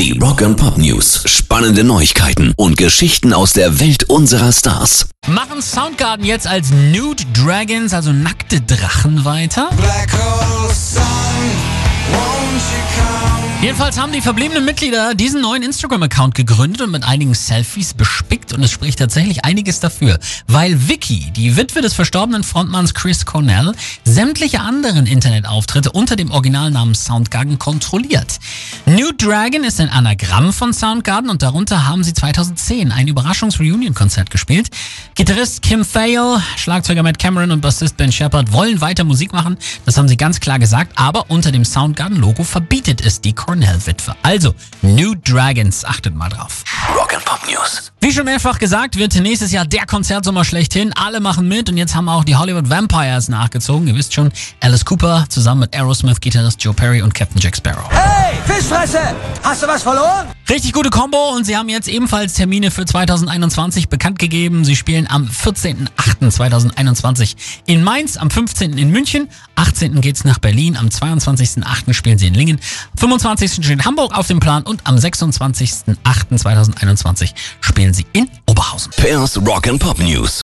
Die Rock and Pop News. Spannende Neuigkeiten und Geschichten aus der Welt unserer Stars. Machen Soundgarden jetzt als Nude Dragons, also nackte Drachen weiter? Black hole sun? Jedenfalls haben die verbliebenen Mitglieder diesen neuen Instagram-Account gegründet und mit einigen Selfies bespickt und es spricht tatsächlich einiges dafür, weil Vicky, die Witwe des verstorbenen Frontmanns Chris Cornell, sämtliche anderen Internetauftritte unter dem Originalnamen Soundgarden kontrolliert. New Dragon ist ein Anagramm von Soundgarden und darunter haben sie 2010 ein Überraschungs-Reunion-Konzert gespielt. Gitarrist Kim Thale, Schlagzeuger Matt Cameron und Bassist Ben Shepard wollen weiter Musik machen, das haben sie ganz klar gesagt, aber unter dem Soundgarden-Logo verbietet es die Cornell-Witwe. Also, New Dragons, achtet mal drauf. Rock and Pop News. Wie schon mehrfach gesagt, wird nächstes Jahr der Konzertsommer schlechthin. Alle machen mit und jetzt haben auch die Hollywood Vampires nachgezogen. Ihr wisst schon, Alice Cooper zusammen mit Aerosmith-Gitarrist Joe Perry und Captain Jack Sparrow. Fischfresse! Hast du was verloren? Richtig gute Combo und sie haben jetzt ebenfalls Termine für 2021 bekannt gegeben. Sie spielen am 14.08.2021 in Mainz, am 15. in München, 18. geht's nach Berlin, am 22.08. spielen sie in Lingen, am 25. steht Hamburg auf dem Plan und am 26.08.2021 spielen sie in Oberhausen. Pairs Rock and Pop News.